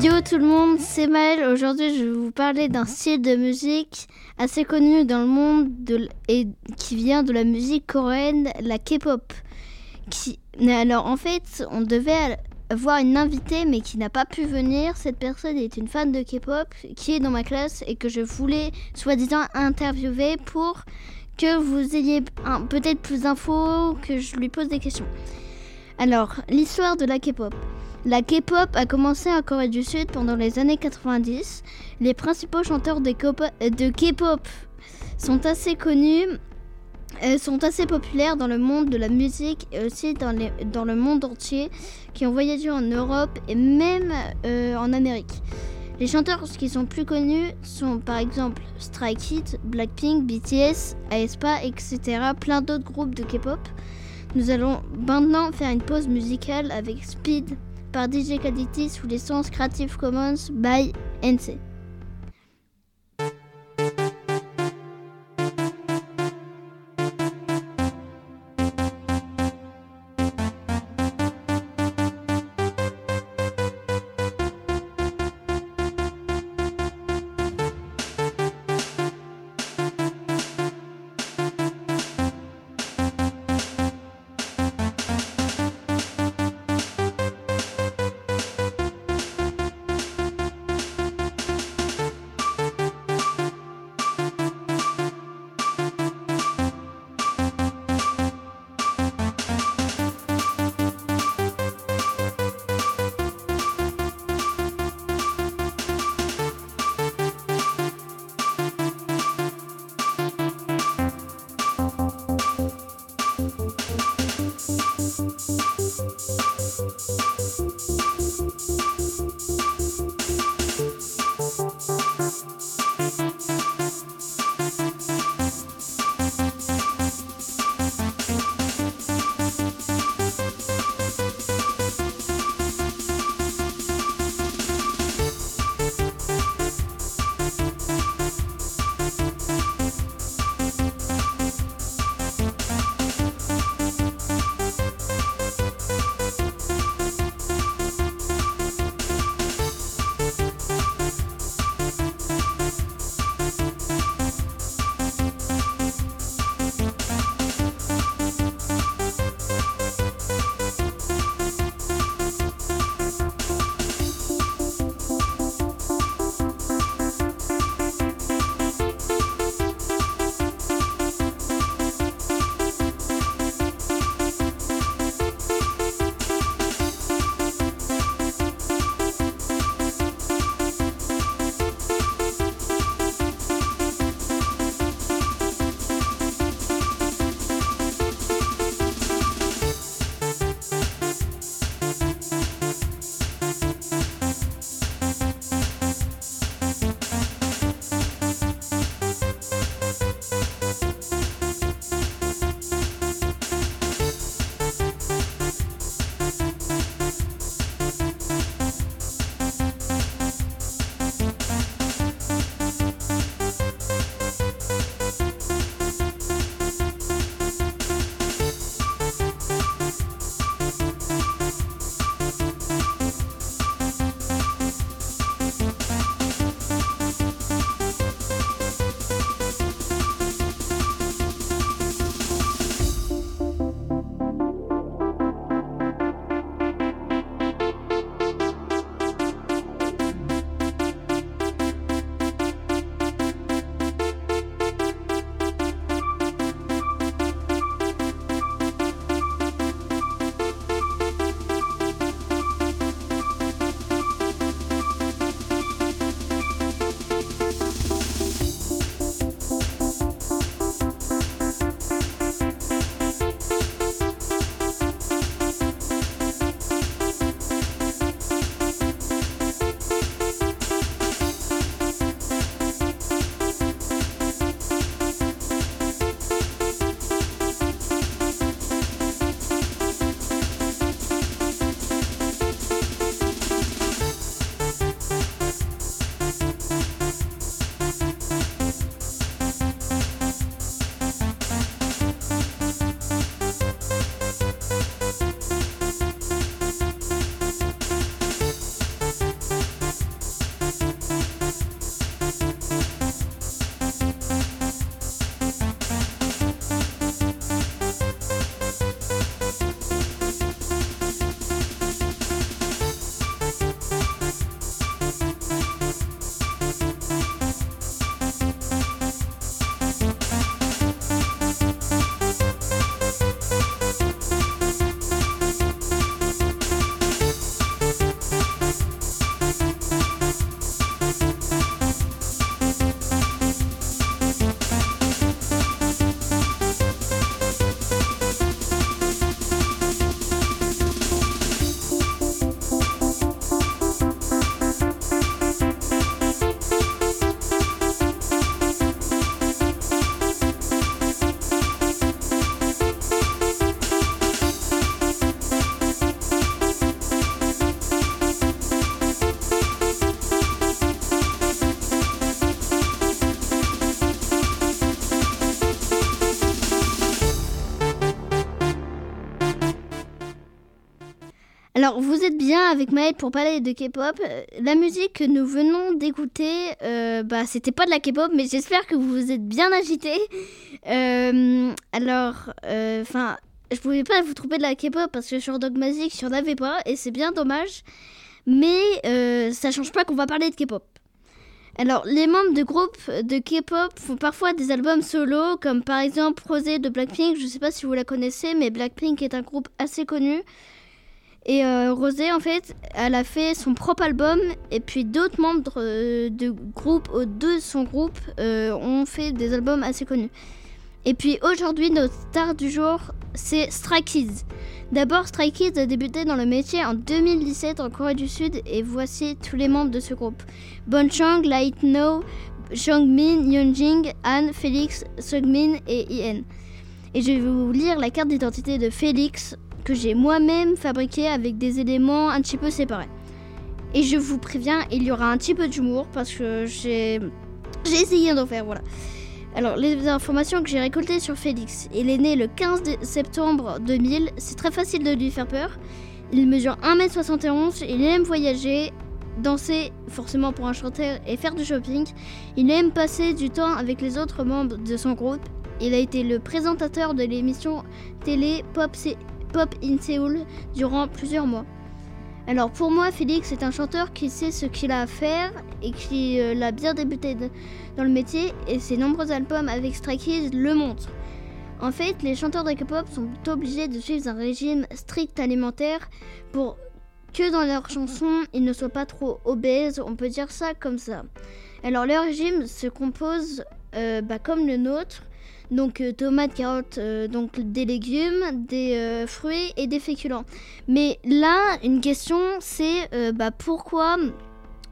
tout le monde, c'est Maëlle. Aujourd'hui, je vais vous parler d'un style de musique assez connu dans le monde et qui vient de la musique coréenne, la K-pop. Alors en fait, on devait voir une invitée mais qui n'a pas pu venir. Cette personne est une fan de K-pop qui est dans ma classe et que je voulais soi-disant interviewer pour que vous ayez peut-être plus d'infos, que je lui pose des questions. Alors, l'histoire de la K-pop. La K-pop a commencé en Corée du Sud pendant les années 90. Les principaux chanteurs de K-pop sont assez connus, euh, sont assez populaires dans le monde de la musique et aussi dans, dans le monde entier, qui ont voyagé en Europe et même euh, en Amérique. Les chanteurs qui sont plus connus sont par exemple Stray Kids, Blackpink, BTS, aespa, etc. Plein d'autres groupes de K-pop. Nous allons maintenant faire une pause musicale avec Speed par DJ Kaditi sous licence Creative Commons by NC. Alors, vous êtes bien avec Maëlle pour parler de K-pop. Euh, La musique que nous venons d'écouter, euh, bah, c'était pas de la K-pop, mais j'espère que vous vous êtes bien agité. Euh, alors, enfin, je pouvais pas vous trouver de la K-pop parce que sur Dogmatic, il n'y en avait pas, et c'est bien dommage. Mais ça change pas qu'on va parler de K-pop. Alors, les membres de groupes de K-pop font parfois des albums solo, comme par exemple Rosé de Blackpink. Je sais pas si vous la connaissez, mais Blackpink est un groupe assez connu. Et euh, Rosé, en fait, elle a fait son propre album. Et puis d'autres membres euh, de groupe, de son groupe, euh, ont fait des albums assez connus. Et puis aujourd'hui, notre star du jour, c'est Stray Kids. D'abord, Stray Kids a débuté dans le métier en 2017 en Corée du Sud. Et voici tous les membres de ce groupe Bonchang, Light No, Jongmin, Yeonjing, Han, Félix, Sugmin et Ien. Et je vais vous lire la carte d'identité de Félix que j'ai moi-même fabriqué avec des éléments un petit peu séparés. Et je vous préviens, il y aura un petit peu d'humour parce que j'ai essayé d'en faire, voilà. Alors, les informations que j'ai récoltées sur Félix. Il est né le 15 septembre 2000. C'est très facile de lui faire peur. Il mesure 1m71. Il aime voyager, danser, forcément pour un chanteur, et faire du shopping. Il aime passer du temps avec les autres membres de son groupe. Il a été le présentateur de l'émission télé Pop, Pop in Seoul durant plusieurs mois. Alors pour moi, Félix est un chanteur qui sait ce qu'il a à faire et qui euh, l'a bien débuté dans le métier et ses nombreux albums avec Stray Kids le montrent. En fait, les chanteurs de K-pop sont obligés de suivre un régime strict alimentaire pour que dans leurs chansons, ils ne soient pas trop obèses, on peut dire ça comme ça. Alors leur régime se compose euh, bah, comme le nôtre, donc euh, tomates, carottes, euh, donc des légumes, des euh, fruits et des féculents. Mais là, une question, c'est bah, pourquoi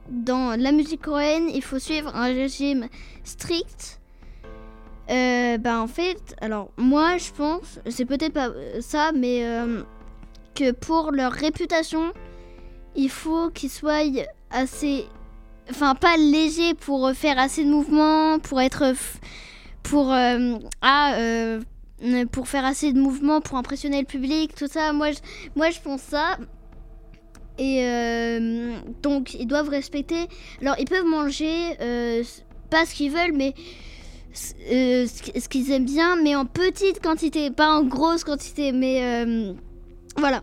dans la musique coréenne, il faut suivre un régime strict? Bah en fait, alors moi je pense, c'est peut-être pas ça, mais que pour leur réputation, il faut qu'ils soient assez, enfin pas légers pour faire assez de mouvements, pour être pour, euh, euh, pour faire assez de mouvements, pour impressionner le public, tout ça. Moi, je, moi, je pense ça. Et euh, donc, ils doivent respecter. Alors, ils peuvent manger pas ce qu'ils veulent, mais ce qu'ils aiment bien, mais en petite quantité, pas en grosse quantité. Mais voilà.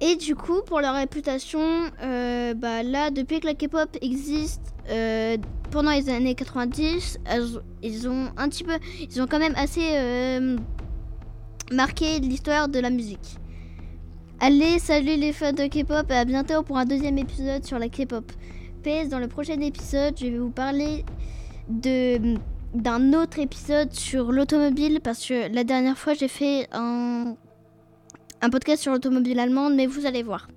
Et du coup, pour leur réputation, bah là, depuis que la K-pop existe, euh, pendant les années 90, ils ont un petit peu, ils ont quand même assez euh, marqué l'histoire de la musique. Allez, salut les fans de K-pop et à bientôt pour un deuxième épisode sur la K-pop. PS, dans le prochain épisode, je vais vous parler de d'un autre épisode sur l'automobile parce que la dernière fois j'ai fait un, un podcast sur l'automobile allemande, mais vous allez voir.